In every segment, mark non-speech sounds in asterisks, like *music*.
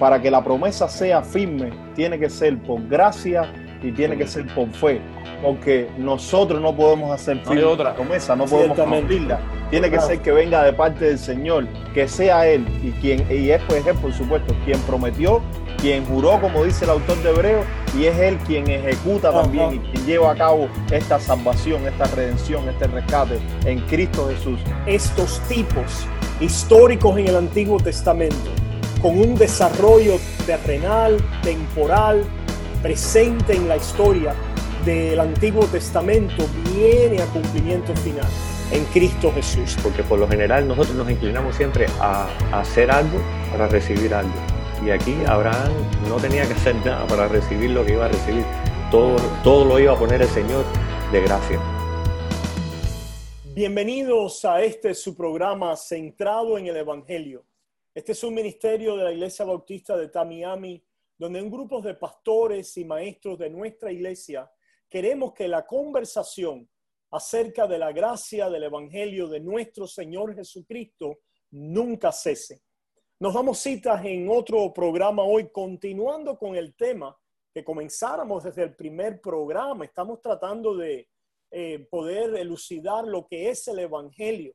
para que la promesa sea firme, tiene que ser por gracia y tiene que ser por fe, porque nosotros no podemos hacer firme otra. promesa, no podemos cumplirla. Tiene que ser que venga de parte del Señor, que sea Él y quien y es, pues, por ejemplo, quien prometió, quien juró, como dice el autor de Hebreo, y es Él quien ejecuta también y quien lleva a cabo esta salvación, esta redención, este rescate en Cristo Jesús. Estos tipos históricos en el Antiguo Testamento, con un desarrollo terrenal, temporal, presente en la historia del Antiguo Testamento, viene a cumplimiento final en Cristo Jesús. Porque por lo general nosotros nos inclinamos siempre a, hacer algo para recibir algo. Y aquí Abraham no tenía que hacer nada para recibir lo que iba a recibir. Todo, todo lo iba a poner el Señor de gracia. Bienvenidos a este su programa centrado en el Evangelio. Este es un ministerio de la Iglesia Bautista de Tamiami, donde en grupos de pastores y maestros de nuestra iglesia queremos que la conversación acerca de la gracia del Evangelio de nuestro Señor Jesucristo nunca cese. Nos damos citas en otro programa hoy, continuando con el tema que comenzáramos desde el primer programa. Estamos tratando de eh, poder elucidar lo que es el Evangelio.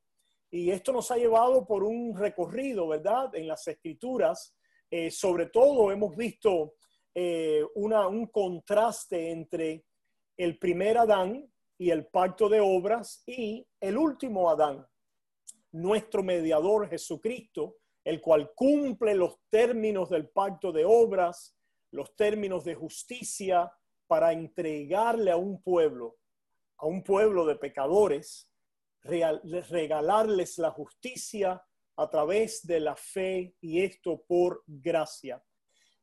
Y esto nos ha llevado por un recorrido, ¿verdad? En las escrituras. Eh, sobre todo hemos visto eh, un contraste entre el primer Adán, y el pacto de obras y el último Adán, nuestro mediador Jesucristo, el cual cumple los términos del pacto de obras, los términos de justicia para entregarle a un pueblo, a un pueblo de pecadores, regalarles la justicia a través de la fe y esto por gracia.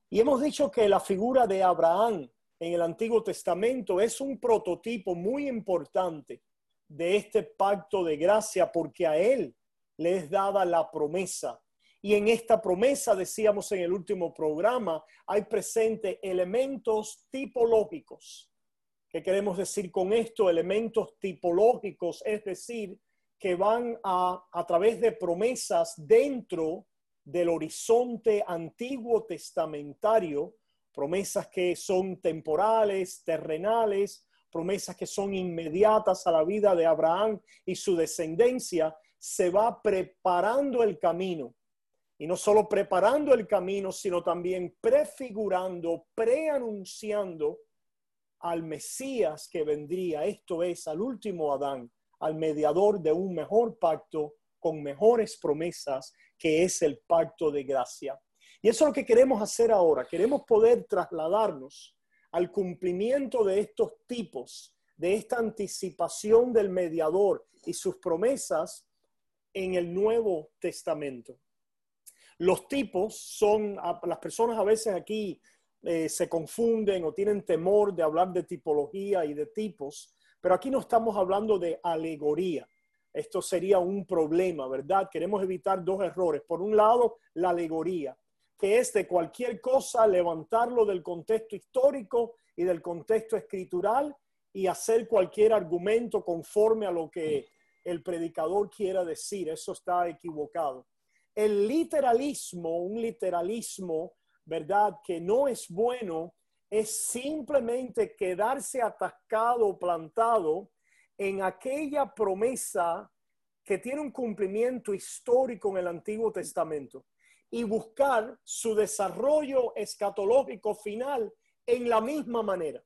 Y hemos dicho que la figura de Abraham en el Antiguo Testamento es un prototipo muy importante de este pacto de gracia porque a él le es dada la promesa. Y en esta promesa, decíamos en el último programa, hay presente elementos tipológicos. ¿Qué queremos decir con esto? Elementos tipológicos, es decir, que van a, a través de promesas dentro del horizonte antiguo testamentario promesas que son temporales, terrenales, promesas que son inmediatas a la vida de Abraham y su descendencia, se va preparando el camino. Y no solo preparando el camino, sino también prefigurando, preanunciando al Mesías que vendría, esto es, al último Adán, al mediador de un mejor pacto con mejores promesas, que es el pacto de gracia. Y eso es lo que queremos hacer ahora. Queremos poder trasladarnos al cumplimiento de estos tipos, de esta anticipación del mediador y sus promesas en el Nuevo Testamento. Los tipos son, las personas a veces aquí eh, se confunden o tienen temor de hablar de tipología y de tipos, pero aquí no estamos hablando de alegoría. Esto sería un problema, ¿verdad? Queremos evitar dos errores. Por un lado, la alegoría que es de cualquier cosa levantarlo del contexto histórico y del contexto escritural y hacer cualquier argumento conforme a lo que el predicador quiera decir. Eso está equivocado. El literalismo, un literalismo, ¿verdad? Que no es bueno, es simplemente quedarse atascado, plantado en aquella promesa que tiene un cumplimiento histórico en el Antiguo Testamento y buscar su desarrollo escatológico final en la misma manera.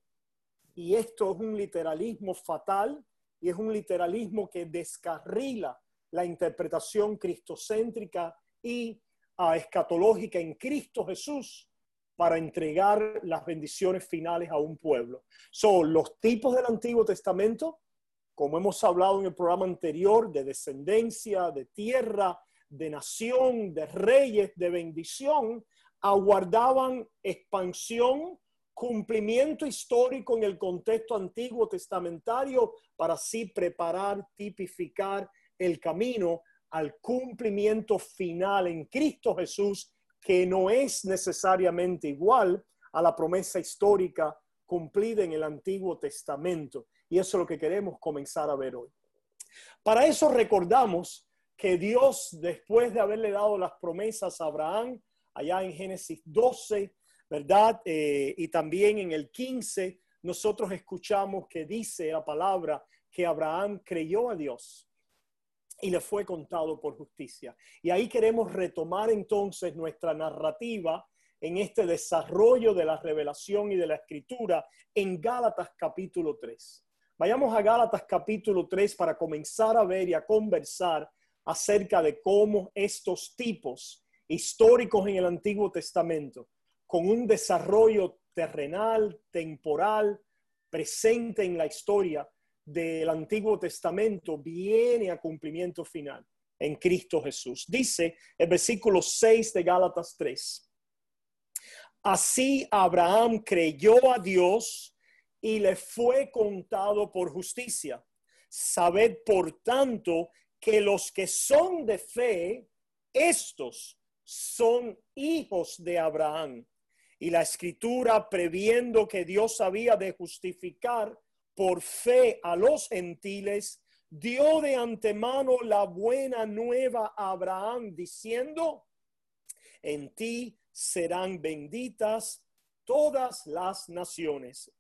Y esto es un literalismo fatal y es un literalismo que descarrila la interpretación cristocéntrica y ah, escatológica en Cristo Jesús para entregar las bendiciones finales a un pueblo. Son los tipos del Antiguo Testamento, como hemos hablado en el programa anterior, de descendencia, de tierra, de nación, de reyes, de bendición, aguardaban expansión, cumplimiento histórico en el contexto antiguo testamentario para así preparar, tipificar el camino al cumplimiento final en Cristo Jesús, que no es necesariamente igual a la promesa histórica cumplida en el Antiguo Testamento. Y eso es lo que queremos comenzar a ver hoy. Para eso recordamos que Dios, después de haberle dado las promesas a Abraham, allá en Génesis 12, ¿verdad? Eh, y también en el 15 nosotros escuchamos que dice la palabra que Abraham creyó a Dios y le fue contado por justicia. Y ahí queremos retomar entonces nuestra narrativa en este desarrollo de la revelación y de la escritura en Gálatas capítulo 3. Vayamos a Gálatas capítulo 3 para comenzar a ver y a conversar acerca de cómo estos tipos históricos en el Antiguo Testamento, con un desarrollo terrenal, temporal, presente en la historia del Antiguo Testamento, viene a cumplimiento final en Cristo Jesús. Dice el versículo 6 de Gálatas 3. Así Abraham creyó a Dios y le fue contado por justicia. Sabed, por tanto, que los que son de fe, estos son hijos de Abraham. Y la escritura, previendo que Dios había de justificar por fe a los gentiles, dio de antemano la buena nueva a Abraham, diciendo, en ti serán benditas todas las naciones.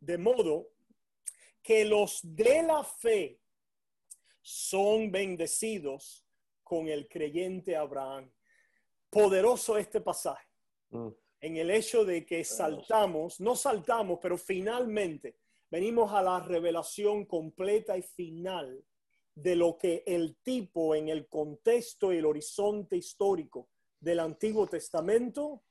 De modo que los de la fe son bendecidos con el creyente Abraham poderoso este pasaje. Mm. En el hecho de que saltamos, no saltamos, pero finalmente venimos a la revelación completa y final de lo que el tipo en el contexto y el horizonte histórico del Antiguo Testamento,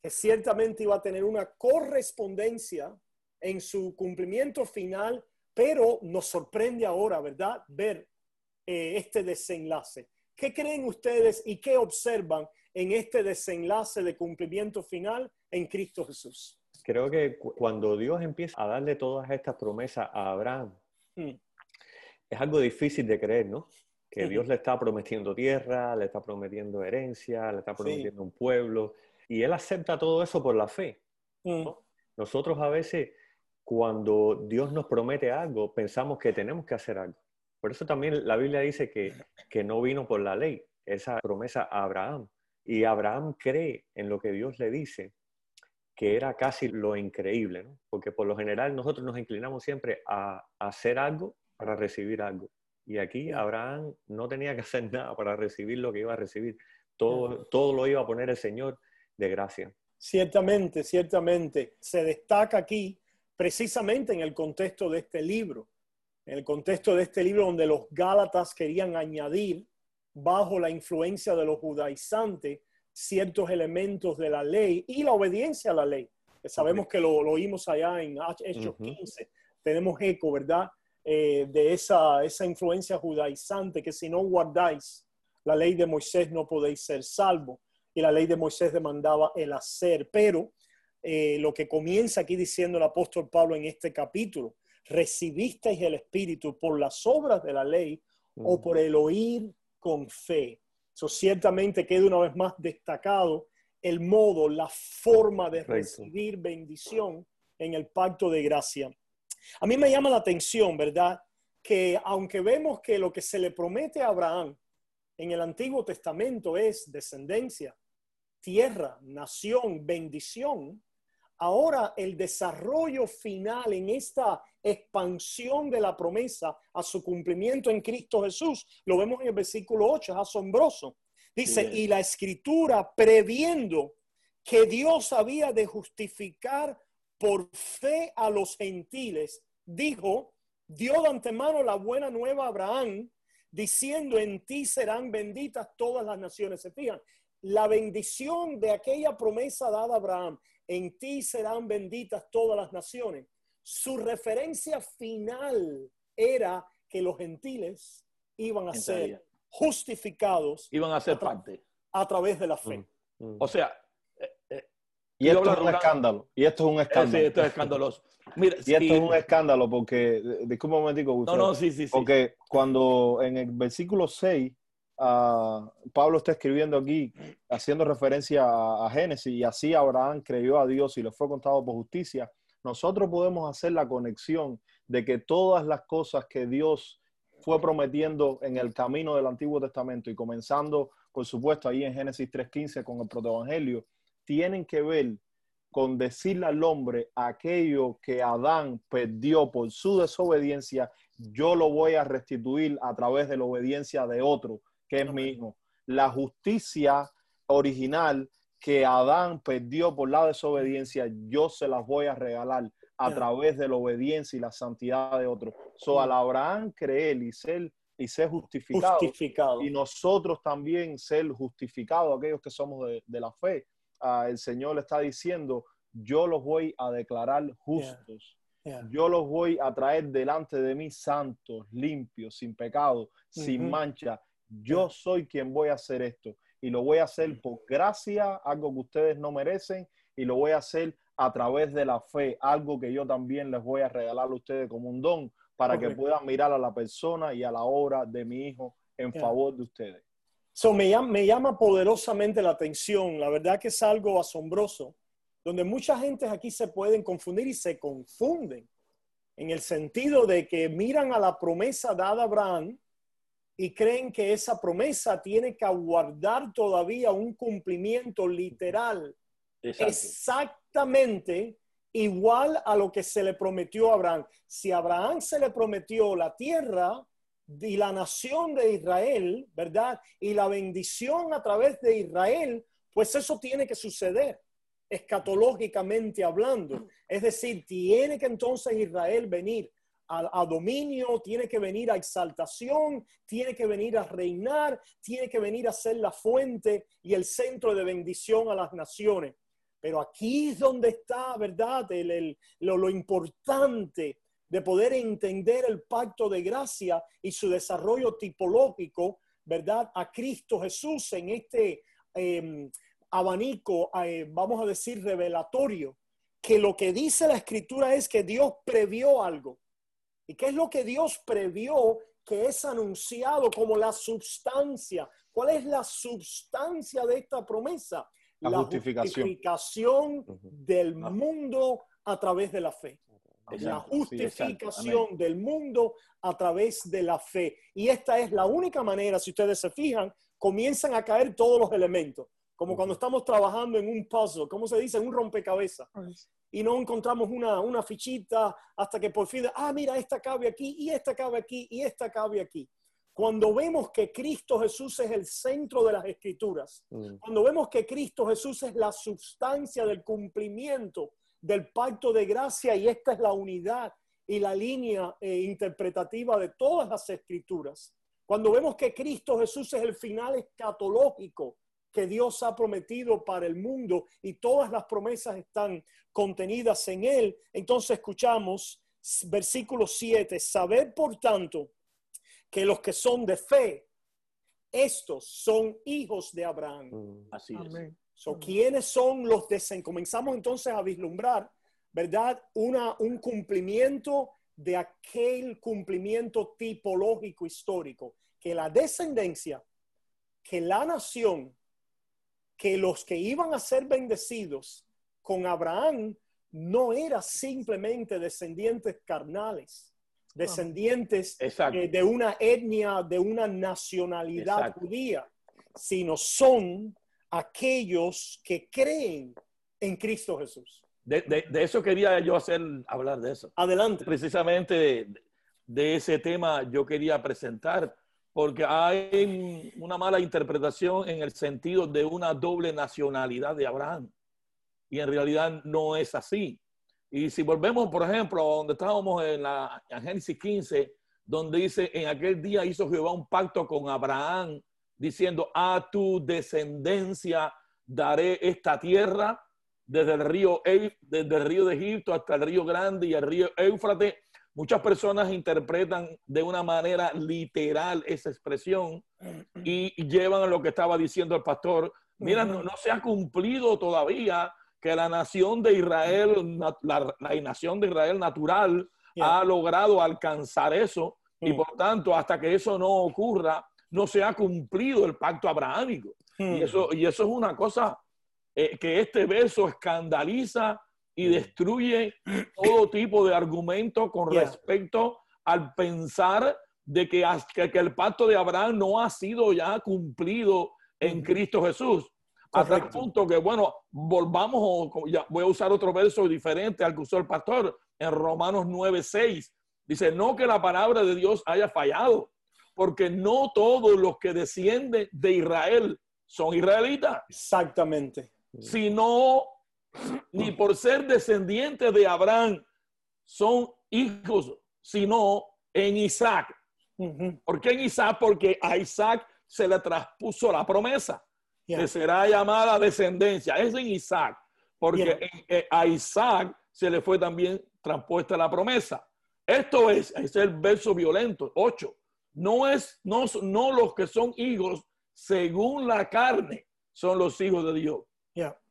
que ciertamente iba a tener una correspondencia en su cumplimiento final, pero nos sorprende ahora, ¿verdad?, ver eh, este desenlace. ¿Qué creen ustedes y qué observan en este desenlace de cumplimiento final en Cristo Jesús. Creo que cuando Dios empieza a darle todas estas promesas a Abraham, mm. es algo difícil de creer, ¿no? Que Dios le está prometiendo tierra, le está prometiendo herencia, le está prometiendo un pueblo, y él acepta todo eso por la fe. Mm. Nosotros a veces, cuando Dios nos promete algo, pensamos que tenemos que hacer algo. Por eso también la Biblia dice que, que no vino por la ley, esa promesa a Abraham, y Abraham cree en lo que Dios le dice, que era casi lo increíble, ¿no? Porque por lo general nosotros nos inclinamos siempre a, hacer algo para recibir algo. Y aquí Abraham no tenía que hacer *laughs* nada para recibir lo que iba a recibir. Todo, todo lo iba a poner el Señor de gracia. Ciertamente, ciertamente. Se destaca aquí precisamente en el contexto de este libro, en el contexto de este libro donde los Gálatas querían añadir bajo la influencia de los judaizantes ciertos elementos de la ley y la obediencia a la ley. Sabemos que lo, oímos allá en Hechos 15. Tenemos eco, ¿verdad? Eh, de esa, esa influencia judaizante que si no guardáis la ley de Moisés no podéis ser salvo. Y la ley de Moisés demandaba el hacer. Pero eh, lo que comienza aquí diciendo el apóstol Pablo en este capítulo, recibisteis el Espíritu por las obras de la ley o por el oír con fe. Eso ciertamente queda una vez más destacado el modo, la forma de recibir bendición en el pacto de gracia. A mí me llama la atención, ¿verdad? Que aunque vemos que lo que se le promete a Abraham en el Antiguo Testamento es descendencia, tierra, nación, bendición, ahora el desarrollo final en esta expansión de la promesa a su cumplimiento en Cristo Jesús, lo vemos en el versículo 8, es asombroso. Dice, y la escritura previendo que Dios había de justificar por fe a los gentiles, dijo, dio de antemano la buena nueva a Abraham, diciendo, en ti serán benditas todas las naciones. Se fijan, la bendición de aquella promesa dada a Abraham, en ti serán benditas todas las naciones. Su referencia final era que los gentiles iban a ser justificados. Iban a ser parte. A través de la fe. Mm, mm. O sea, eh, eh, y esto es un escándalo. Y esto es un escándalo. Sí, esto es escandaloso. Mira, y esto es un escándalo porque, disculpa un momentico, Gustavo. No, no, sí, sí, sí. Porque cuando en el versículo 6 Pablo está escribiendo aquí, haciendo referencia a, Génesis, y así Abraham creyó a Dios y le fue contado por justicia. Nosotros podemos hacer la conexión de que todas las cosas que Dios fue prometiendo en el camino del Antiguo Testamento y comenzando, por supuesto, ahí en Génesis 3.15 con el protoevangelio, tienen que ver con decirle al hombre aquello que Adán perdió por su desobediencia, yo lo voy a restituir a través de la obediencia de otro, que es mi hijo. La justicia original que Adán perdió por la desobediencia, yo se las voy a regalar a través de la obediencia y la santidad de otro. So, al Abraham creer y ser, y ser justificado, justificado, y nosotros también ser justificados, aquellos que somos de, la fe, uh, el Señor le está diciendo, yo los voy a declarar justos. Yo los voy a traer delante de mí santos, limpios, sin pecado, sin mancha. Yo soy quien voy a hacer esto y lo voy a hacer por gracia, algo que ustedes no merecen, y lo voy a hacer a través de la fe, algo que yo también les voy a regalar a ustedes como un don para que puedan mirar a la persona y a la obra de mi hijo en favor de ustedes. So, me, llama, me llama poderosamente la atención, la verdad que es algo asombroso, donde mucha gente aquí se pueden confundir y se confunden en el sentido de que miran a la promesa dada a Abraham y creen que esa promesa tiene que aguardar todavía un cumplimiento literal exactamente igual a lo que se le prometió a Abraham. Si a Abraham se le prometió la tierra y la nación de Israel, ¿verdad? Y la bendición a través de Israel, pues eso tiene que suceder, escatológicamente hablando. Es decir, tiene que entonces Israel venir a, dominio, tiene que venir a exaltación, tiene que venir a reinar, tiene que venir a ser la fuente y el centro de bendición a las naciones. Pero aquí es donde está, ¿verdad? lo, importante de poder entender el pacto de gracia y su desarrollo tipológico, ¿verdad? A Cristo Jesús en este em, abanico, eh, vamos a decir, revelatorio, que lo que dice la escritura es que Dios previó algo. ¿Y qué es lo que Dios previó que es anunciado como la sustancia? ¿Cuál es la sustancia de esta promesa? la, justificación, del mundo a través de la fe. La justificación del mundo a través de la fe. Y esta es la única manera, si ustedes se fijan, comienzan a caer todos los elementos. Como cuando estamos trabajando en un puzzle, ¿cómo se dice? Un rompecabezas. Y no encontramos una, una fichita hasta que por fin, ah, mira, esta cabe aquí, y esta cabe aquí, y esta cabe aquí. Cuando vemos que Cristo Jesús es el centro de las escrituras, mm. cuando vemos que Cristo Jesús es la sustancia del cumplimiento del pacto de gracia y esta es la unidad y la línea eh, interpretativa de todas las escrituras, cuando vemos que Cristo Jesús es el final escatológico que Dios ha prometido para el mundo y todas las promesas están contenidas en él, entonces escuchamos versículo 7, saber por tanto que los que son de fe, estos son hijos de Abraham. Mm, así es. So, ¿Quiénes son los de Comenzamos entonces a vislumbrar, ¿verdad? Una, un cumplimiento de aquel cumplimiento tipológico histórico, que la descendencia, que la nación, que los que iban a ser bendecidos con Abraham no eran simplemente descendientes carnales, descendientes eh, de una etnia, de una nacionalidad judía, sino son aquellos que creen en Cristo Jesús. De, eso quería yo hacer, hablar de eso. Adelante. Precisamente de, de ese tema yo quería presentar, porque hay una mala interpretación en el sentido de una doble nacionalidad de Abraham. Y en realidad no es así. Y si volvemos, por ejemplo, a donde estábamos en, la, Génesis 15, donde dice, en aquel día hizo Jehová un pacto con Abraham, diciendo, a tu descendencia daré esta tierra, desde el río, desde el río de Egipto hasta el río Grande y el río Éufrates. Muchas personas interpretan de una manera literal esa expresión y llevan a lo que estaba diciendo el pastor. Mira, no se ha cumplido todavía que la nación de Israel, la, nación de Israel natural, ha logrado alcanzar eso y mm. por tanto, hasta que eso no ocurra, no se ha cumplido el pacto abrahámico. Y, mm. eso, y eso es una cosa eh, que este verso escandaliza y destruye todo tipo de argumento con respecto al pensar de que, que, el pacto de Abraham no ha sido ya cumplido en Cristo Jesús. Hasta el punto que, bueno, volvamos, ya voy a usar otro verso diferente al que usó el pastor en Romanos 9, 6. Dice, no que la palabra de Dios haya fallado, porque no todos los que descienden de Israel son israelitas. Exactamente. Sino, ni por ser descendientes de Abraham son hijos, sino en Isaac. ¿Por qué en Isaac? Porque a Isaac se le traspuso la promesa, que será llamada descendencia. Es en Isaac, porque eh, a Isaac se le fue también transpuesta la promesa. Esto es, es el verso violento, 8. No es, no, no los que son hijos según la carne son los hijos de Dios.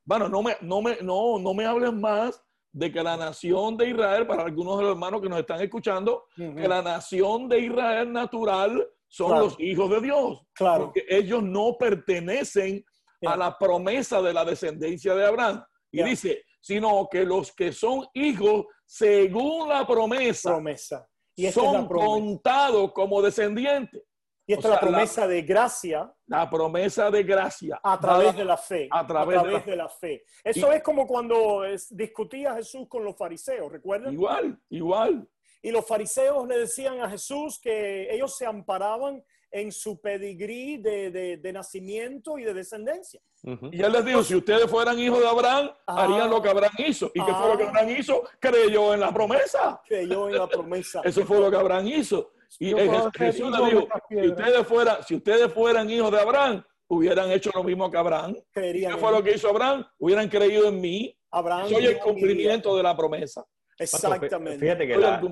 Bueno, no me, no me, no, no me hables más de que la nación de Israel, para algunos de los hermanos que nos están escuchando, que la nación de Israel natural son los hijos de Dios. Claro. Porque ellos no pertenecen a la promesa de la descendencia de Abraham. Y dice, sino que los que son hijos según la promesa, promesa. Y son contados como descendientes. Y esta es la promesa de gracia. La promesa de gracia. A través de la fe. A través, de, la... fe. Eso es como cuando discutía Jesús con los fariseos, ¿recuerdan? Igual, igual. Y los fariseos le decían a Jesús que ellos se amparaban en su pedigrí de, de, nacimiento y de descendencia. Y él les dijo, si ustedes fueran hijos de Abraham, harían lo que Abraham hizo. ¿Y qué fue lo que Abraham hizo? Creyó en la promesa. Creyó en la promesa. *laughs* Eso fue lo que Abraham hizo. Y Jesús le dijo, si ustedes, fueran, si ustedes fueran hijos de Abraham, hubieran hecho lo mismo que Abraham. ¿Qué fue lo que hizo Abraham? Hubieran creído en mí. Abraham Soy el cumplimiento de la promesa. Exactamente. Fíjate que la,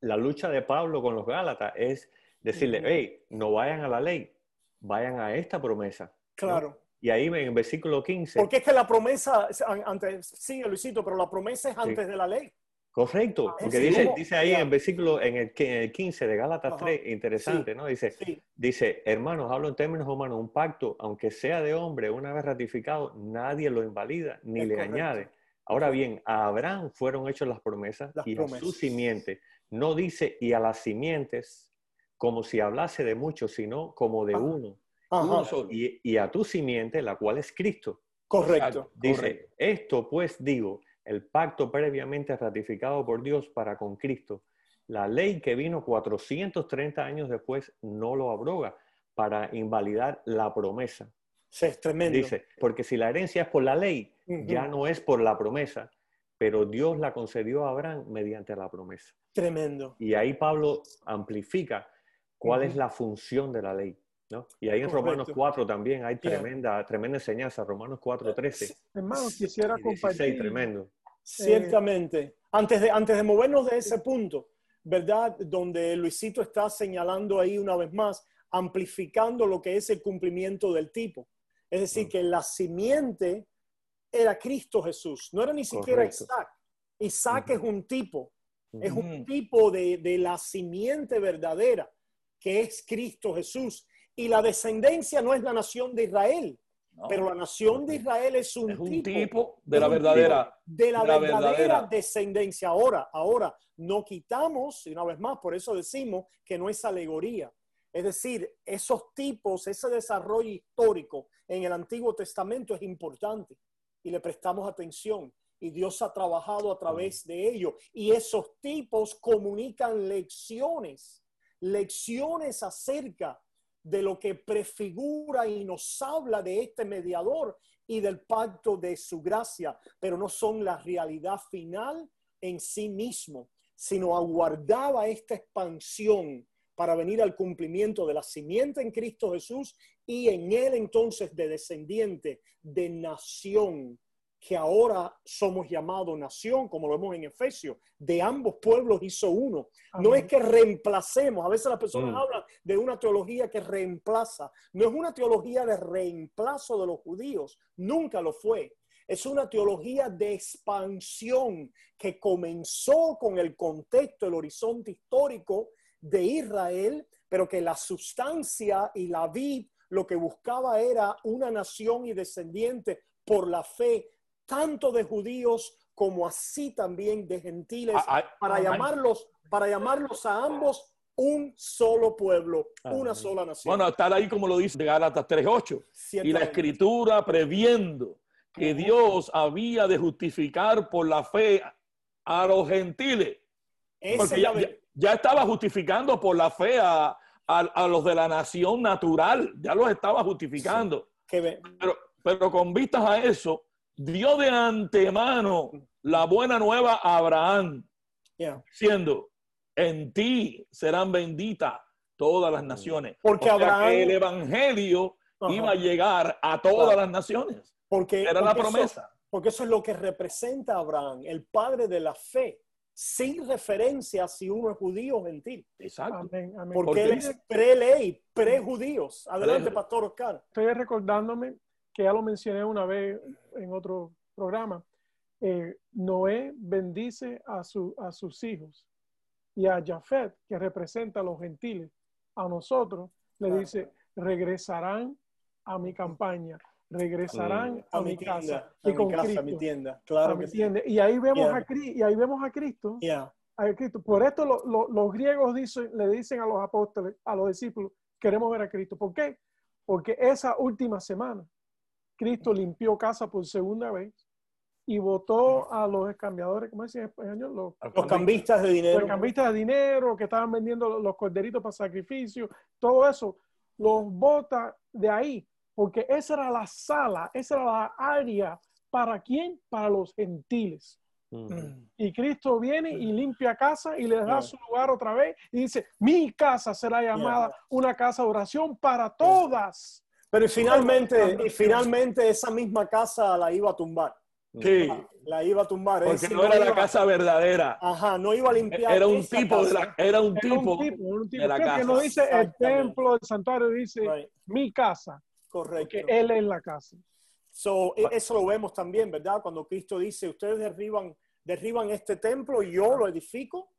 la, lucha de Pablo con los Gálatas es decirle, hey, no vayan a la ley, vayan a esta promesa. Claro. Y ahí en el versículo 15. Porque es que la promesa, antes, sí, Luisito, pero la promesa es antes de la ley. Correcto, ah, porque dice, dice ahí en el versículo, en el, 15 de Gálatas 3, interesante, ¿no? Dice, dice, hermanos, hablo en términos humanos, un pacto, aunque sea de hombre, una vez ratificado, nadie lo invalida ni le añade. Ahora bien, a Abraham fueron hechas las promesas y a su simiente. No dice y a las simientes como si hablase de muchos, sino como de uno. Y, y, a tu simiente, la cual es Cristo. Correcto. Dice, esto pues digo, el pacto previamente ratificado por Dios para con Cristo. La ley que vino 430 años después no lo abroga para invalidar la promesa. Sí, es tremendo. Dice, porque si la herencia es por la ley, ya no es por la promesa, pero Dios la concedió a Abraham mediante la promesa. Tremendo. Y ahí Pablo amplifica cuál es la función de la ley. Y ahí en Romanos 4 también hay tremenda, tremenda enseñanza, Romanos 4, 13. Hermano, quisiera compartir. tremendo. Ciertamente. Antes de, antes de movernos de ese punto, ¿verdad? Donde Luisito está señalando ahí una vez más, amplificando lo que es el cumplimiento del tipo. Es decir, que la simiente era Cristo Jesús, no era ni siquiera Isaac. Isaac es un tipo, es un tipo de, de la simiente verdadera, que es CristoJesús. Y la descendencia no es la nación de Israel, pero la nación de Israel es un, tipo, de la verdadera de la, verdadera, descendencia. Ahora, ahora no quitamos y una vez más, por eso decimos que no es alegoría. Es decir, esos tipos, ese desarrollo histórico en el Antiguo Testamento es importante y le prestamos atención. Y Dios ha trabajado a través de ello. Y esos tipos comunican lecciones, lecciones acerca de lo que prefigura y nos habla de este mediador y del pacto de su gracia, pero no son la realidad final en sí mismo, sino aguardaba esta expansión para venir al cumplimiento de la simiente en Cristo Jesús y en él entonces de descendiente de nación que ahora somos llamados nación, como lo vemos en Efesios, de ambos pueblos hizo uno. No es que reemplacemos, a veces las personas mm. hablan de una teología que reemplaza, no es una teología de reemplazo de los judíos, nunca lo fue. Es una teología de expansión que comenzó con el contexto, el horizonte histórico de Israel, pero que la sustancia y la vid lo que buscaba era una nación y descendiente por la fe tanto de judíos como así también de gentiles, ah, ah, para, llamarlos, para llamarlos a ambos un solo pueblo, una sola nación. Bueno, estar ahí como lo dice Gálatas 3.8. Y la escritura previendo que Dios había de justificar por la fe a los gentiles. Porque ya, estaba justificando por la fe a, los de la nación natural, ya los estaba justificando. Pero, pero con vistas a eso, dio de antemano la buena nueva a Abraham, siendo en ti serán benditas todas las naciones. Porque Abraham, el evangelio iba a llegar a todas las naciones. Porque era la promesa. porque eso es lo que representa Abraham, el padre de la fe, sin referencia a si uno es judío o gentil. Exacto. Porque, él es pre-ley, pre-judíos. Adelante, Pastor Oscar. Estoy recordándome que ya lo mencioné una vez en otro programa. Eh, Noé bendice a, su, a sus hijos y a Jafet, que representa a los gentiles, a nosotros, le dice, regresarán a mi campaña, regresarán mm. a, mi casa y con Cristo, a mi tienda, claro Y ahí vemos a y ahí vemos a Cristo. A Cristo. Por esto los griegos dicen, le dicen a los apóstoles, a los discípulos, queremos ver a Cristo. ¿Por qué? Porque esa última semana Cristo limpió casa por segunda vez y votó a los cambiadores, ¿cómo decía en español? Los, cambistas de dinero. Los cambistas de dinero que estaban vendiendo los corderitos para sacrificio, todo eso, los vota de ahí, porque esa era la sala, esa era la área. ¿Para quién? Para los gentiles. Y Cristo viene y limpia casa y le da su lugar otra vez y dice, mi casa será llamada una casa de oración para todas. Pero finalmente, y finalmente esa misma casa la iba a tumbar. Sí. La, iba a tumbar. Porque no, era la casa verdadera. Ajá, no iba a limpiar. Era un tipo, de la, era un tipo, de la casa. Que no dice el templo, el santuario, dice mi casa. Correcto. Porque él es la casa. So, e, eso lo vemos también, ¿verdad? Cuando Cristo dice, ustedes derriban, derriban este templo y yo lo edifico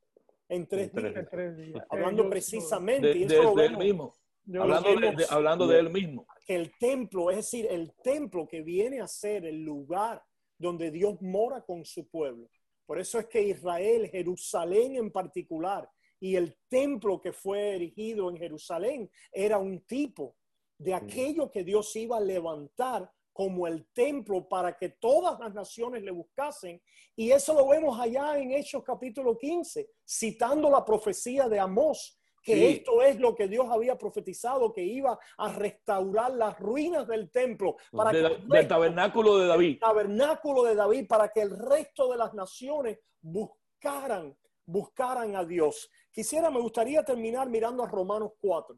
en tres, días. Hablando precisamente. De, de, él mismo. Hablando, de, hablando de él mismo. Que el templo, es decir, el templo que viene a ser el lugar donde Dios mora con su pueblo. Por eso es que Israel, Jerusalén en particular, y el templo que fue erigido en Jerusalén era un tipo de aquello que Dios iba a levantar como el templo para que todas las naciones le buscasen. Y eso lo vemos allá en Hechos capítulo 15, citando la profecía de Amós, que esto es lo que Dios había profetizado, que iba a restaurar las ruinas del templo. Para del tabernáculo de David. tabernáculo de David, para que el resto de las naciones buscaran, buscaran a Dios. Quisiera, me gustaría terminar mirando a Romanos 4,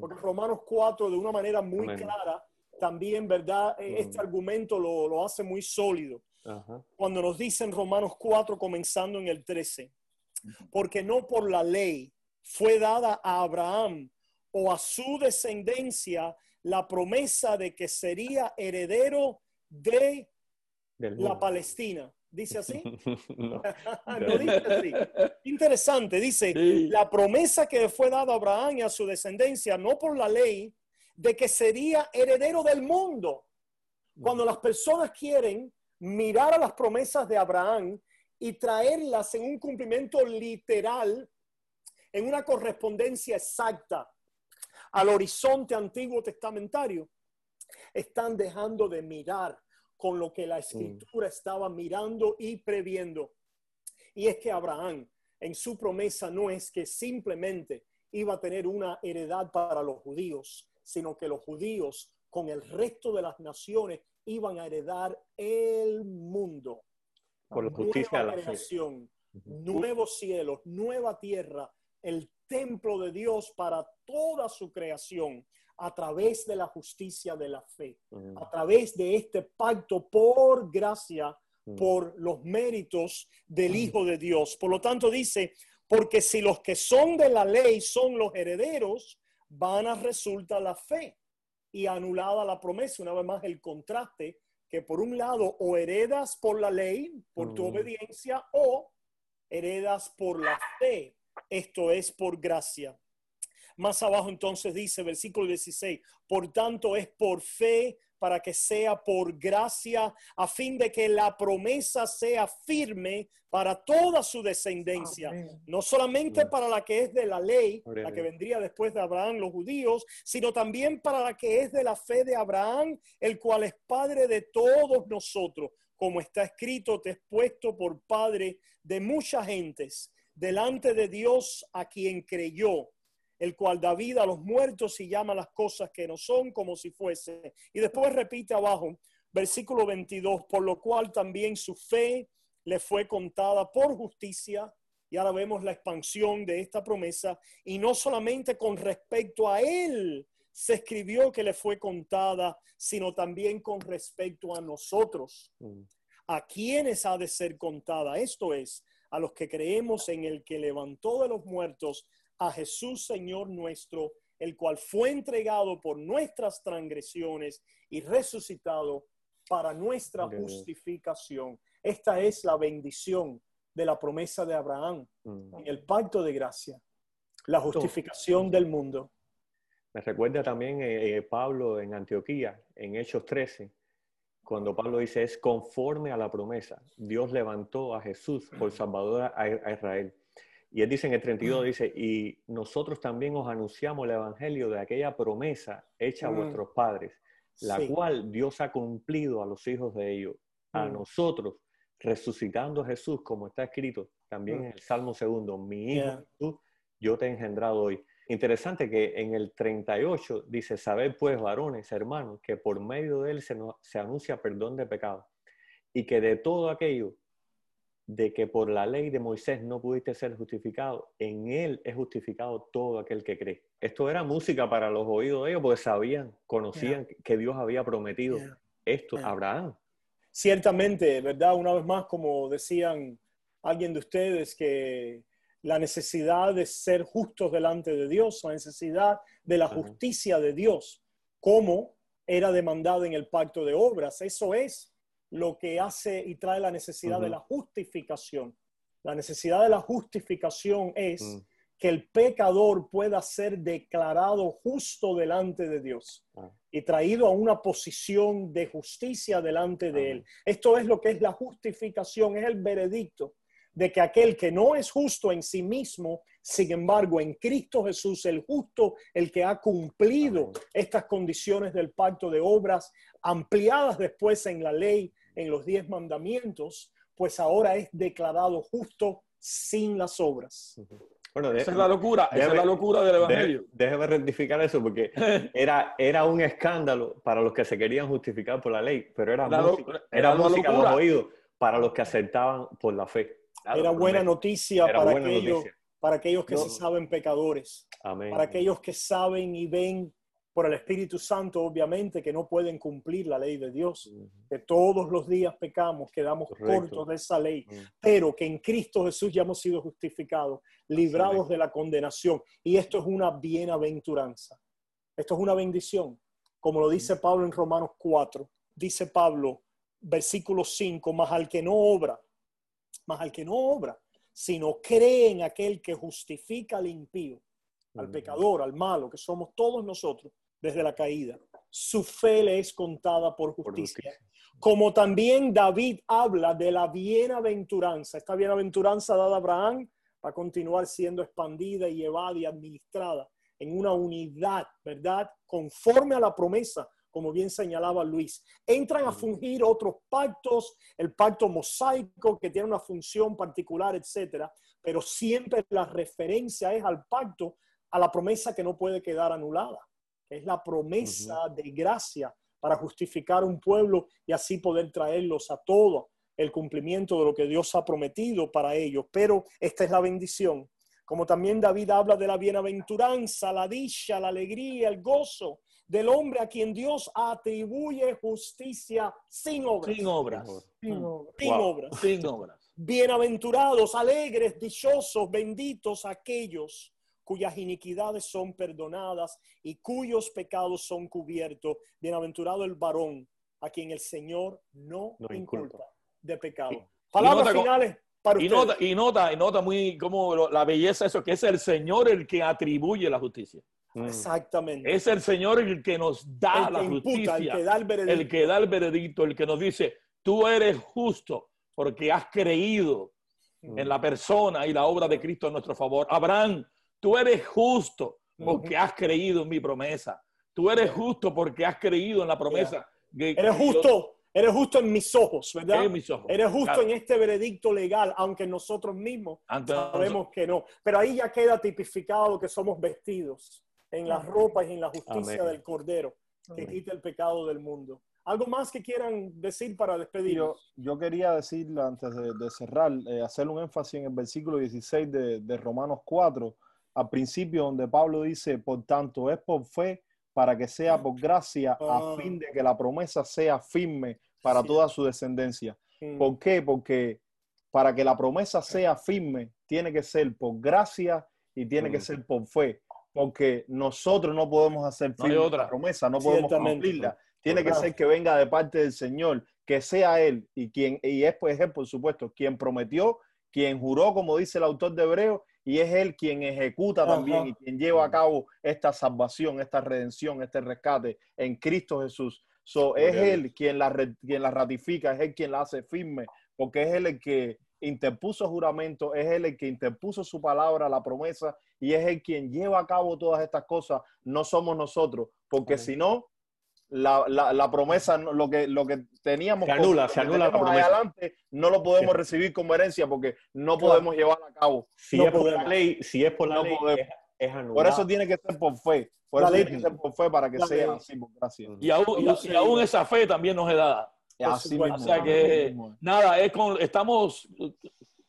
porque Romanos 4 de una manera muy clara, también, ¿verdad? E, este argumento lo, lo, hace muy sólido. Cuando nos dicen Romanos 4, comenzando en el 13, porque no por la ley, fue dada a Abraham o a su descendencia la promesa de que sería heredero de la Palestina. ¿Dice así? *laughs* *laughs* no. dice así. *laughs* Interesante, dice, la promesa que fue dada a Abraham y a su descendencia, no por la ley, de que sería heredero del mundo. Cuando las personas quieren mirar a las promesas de Abraham y traerlas en un cumplimiento literal, en una correspondencia exacta al horizonte antiguo testamentario, están dejando de mirar con lo que la escritura estaba mirando y previendo. Y es que Abraham en su promesa no es que simplemente iba a tener una heredad para los judíos, sino que los judíos con el resto de las naciones iban a heredar el mundo. Por la justicia de la creación, nuevos cielos, nueva tierra, el templo de Dios para toda su creación a través de la justicia de la fe, mm. a través de este pacto por gracia, mm. por los méritos del. Hijo de Dios. Por lo tanto dice, porque si los que son de la ley son los herederos, van a resultar la fe y anulada la promesa. Una vez más, el contraste que por un lado o heredas por la ley, por tu obediencia, o heredas por la fe, esto es por gracia. Más abajo entonces dice, versículo 16, por tanto es por fe para que sea por gracia, a fin de que la promesa sea firme para toda su descendencia, no solamente para la que es de la ley, la que vendría después de Abraham, los judíos, sino también para la que es de la fe de Abraham, el cual es padre de todos nosotros, como está escrito, te he puesto por padre de muchas gentes, delante de Dios a quien creyó el cual da vida a los muertos y llama las cosas que no son como si fuese. Y después repite abajo, versículo 22, por lo cual también su fe le fue contada por justicia. Y ahora vemos la expansión de esta promesa. Y no solamente con respecto a él se escribió que le fue contada, sino también con respecto a nosotros. Mm. A quienes ha de ser contada. Esto es, a los que creemos en el que levantó de los muertos a Jesús Señor nuestro, el cual fue entregado por nuestras transgresiones y resucitado para nuestra justificación. Esta es la bendición de la promesa de Abraham mm. en el pacto de gracia, la justificación del mundo. Me recuerda también eh, eh, Pablo en Antioquía, en Hechos 13, cuando Pablo dice, es conforme a la promesa. Dios levantó a Jesús por Salvador a Israel. Y él dice en el 32, dice, y nosotros también os anunciamos el Evangelio de aquella promesa hecha a vuestros padres, la cual Dios ha cumplido a los hijos de ellos, a mm. nosotros, resucitando a Jesús, como está escrito también mm. en el Salmo segundo, mi hijo tú, yo te he engendrado hoy. Interesante que en el 38 dice, sabed pues, varones, hermanos, que por medio de él se, se anuncia perdón de pecado y que de todo aquello de que por la ley de Moisés no pudiste ser justificado, en él es justificado todo aquel que cree. Esto era música para los oídos de ellos porque sabían, conocían que Dios había prometido esto a Abraham. Ciertamente, ¿verdad? Una vez más, como decían alguien de ustedes, que la necesidad de ser justos delante de Dios, la necesidad de la justicia de Dios, como era demandado en el pacto de obras, eso es lo que hace y trae la necesidad de la justificación. La necesidad de la justificación es mm. que el pecador pueda ser declarado justo delante de Dios ah. y traído a una posición de justicia delante de Él. Esto es lo que es la justificación, es el veredicto de que aquel que no es justo en sí mismo, sin embargo, en Cristo Jesús, el justo, el que ha cumplido estas condiciones del pacto de obras, ampliadas después en la ley, en los diez mandamientos, pues ahora es declarado justo sin las obras. Bueno, esa es la locura, esa es la locura del Evangelio. déjeme rectificar eso porque *laughs* era, era un escándalo para los que se querían justificar por la ley, pero era música, era, música a los oídos para los que aceptaban por la fe. Era buena noticia, para, aquellos, para aquellos que se saben pecadores, para aquellos que saben y ven por el Espíritu Santo, obviamente, que no pueden cumplir la ley de Dios, que todos los días pecamos, quedamos cortos de esa ley, pero que en Cristo Jesús ya hemos sido justificados, librados de la condenación. Y esto es una bienaventuranza. Esto es una bendición. Como lo dice Pablo en Romanos 4, dice Pablo, versículo 5, más al que no obra, más al que no obra, sino cree en aquel que justifica al impío, al pecador, al malo, que somos todos nosotros desde la caída. Su fe le es contada por justicia. Como también David habla de la bienaventuranza. Esta bienaventuranza dada a Abraham va a continuar siendo expandida y llevada y administrada en una unidad, ¿verdad? Conforme a la promesa, como bien señalaba Luis. Entran a fungir otros pactos, el pacto mosaico que tiene una función particular, etcétera, pero siempre la referencia es al pacto, a la promesa que no puede quedar anulada es la promesa de gracia para justificar un pueblo y así poder traerlos a todo el cumplimiento de lo que Dios ha prometido para ellos. Pero esta es la bendición. Como también David habla de la bienaventuranza, la dicha, la alegría, el gozo del hombre a quien Dios atribuye justicia sin obras. Sin obras. Sin, obras. Sin obras. Bienaventurados, alegres, dichosos, benditos aquellos cuyas iniquidades son perdonadas y cuyos pecados son cubiertos. Bienaventurado el varón a quien el Señor no, inculpa de pecado. Palabras finales, para y nota, y nota, y nota muy como la belleza eso, que es el Señor el que atribuye la justicia. Mm. Exactamente. Es el Señor el que nos da la justicia, el, que da el, veredicto. el que da el veredicto, el que nos dice, tú eres justo porque has creído mm. en la persona y la obra de Cristo a nuestro favor. Abraham, tú eres justo porque has creído en mi promesa. Tú eres justo porque has creído en la promesa. eres justo, eres justo en mis ojos, ¿verdad? Eres justo en este veredicto legal, aunque nosotros mismos sabemos que no. Pero ahí ya queda tipificado que somos vestidos en las ropas y en la justicia del Cordero, que quita el pecado del mundo. ¿Algo más que quieran decir para despedir? Yo, quería decir, antes de, cerrar, eh, hacer un énfasis en el versículo 16 de, de, Romanos 4, al principio, donde Pablo dice, por tanto, es por fe para que sea por gracia, a ah. fin de que la promesa sea firme para toda su descendencia. ¿Por qué? Porque para que la promesa sea firme, tiene que ser por gracia y tiene que mm. ser por fe porque nosotros no podemos hacer firme otra. promesa, no podemos cumplirla. Tiene que ser que venga de parte del Señor, que sea Él y quien, y es, por ejemplo, por supuesto, quien prometió, quien juró, como dice el autor de Hebreo, y es Él quien ejecuta también y quien lleva a cabo esta salvación, esta redención, este rescate en Cristo Jesús. So, es Él quien la, quien la ratifica, es Él quien la hace firme, porque es Él el que interpuso juramento, es Él el que interpuso su palabra, la promesa, y es Él quien lleva a cabo todas estas cosas, no somos nosotros, porque si no, la, la, promesa, lo que, lo que teníamos se anula, se anula la promesa. adelante, no lo podemos recibir como herencia porque no podemos llevar a cabo. Si es por la ley, si es por la ley, es, Por eso tiene que ser por fe. Por eso tiene que ser por fe para que sea así, por gracia. Y aún, y aún esa fe también nos es dada o sea que nada, es con, estamos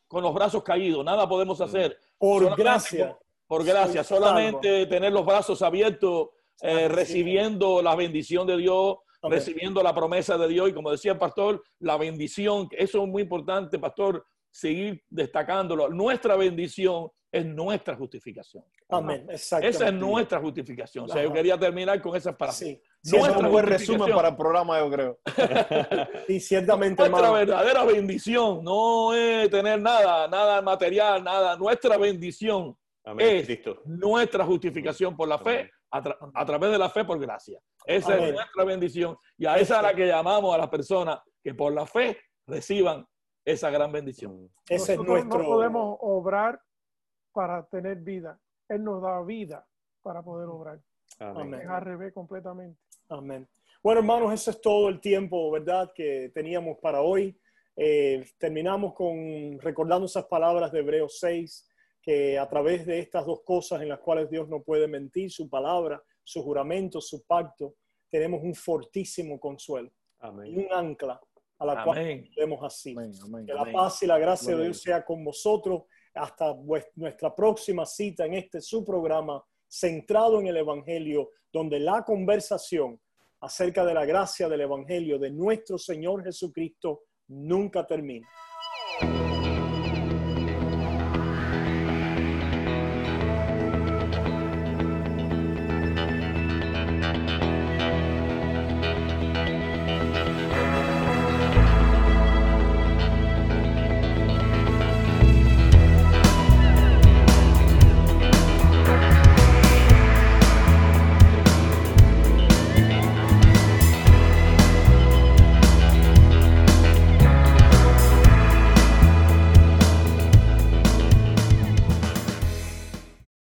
con los brazos caídos, nada podemos hacer. Por gracia. Por, gracia, solamente tener los brazos abiertos, eh, recibiendo la bendición de Dios, recibiendo la promesa de Dios y como decía el pastor, la bendición, eso es muy importante, pastor, seguir destacándolo. Nuestra bendición es nuestra justificación. Amén, Esa es nuestra justificación. O sea, yo quería terminar con esas palabras. Sí. Nuestra es un buen resumen para el programa, yo creo. *laughs* y ciertamente, Nuestra verdadera bendición no es tener nada, nada material, nada. Nuestra bendición es nuestra justificación por la fe, a, través de la fe por gracia. Esa es nuestra bendición. Y a esa es la que llamamos a las personas que por la fe reciban esa gran bendición. Ese es nuestro... No podemos obrar para tener vida. Él nos da vida para poder obrar. Amén. Es al revés completamente. Amén. Bueno, hermanos, eso es todo el tiempo, ¿verdad?, que teníamos para hoy. Eh, terminamos con recordando esas palabras de Hebreos 6, que a través de estas dos cosas en las cuales Dios no puede mentir, su palabra, su juramento, su pacto, tenemos un fortísimo consuelo Amén. y un ancla a la cual vemos así. que la paz y la gracia de Dios sea con vosotros hasta nuestra próxima cita en este su programa centrado en el Evangelio, donde la conversación acerca de la gracia del Evangelio de nuestro Señor Jesucristo nunca termina.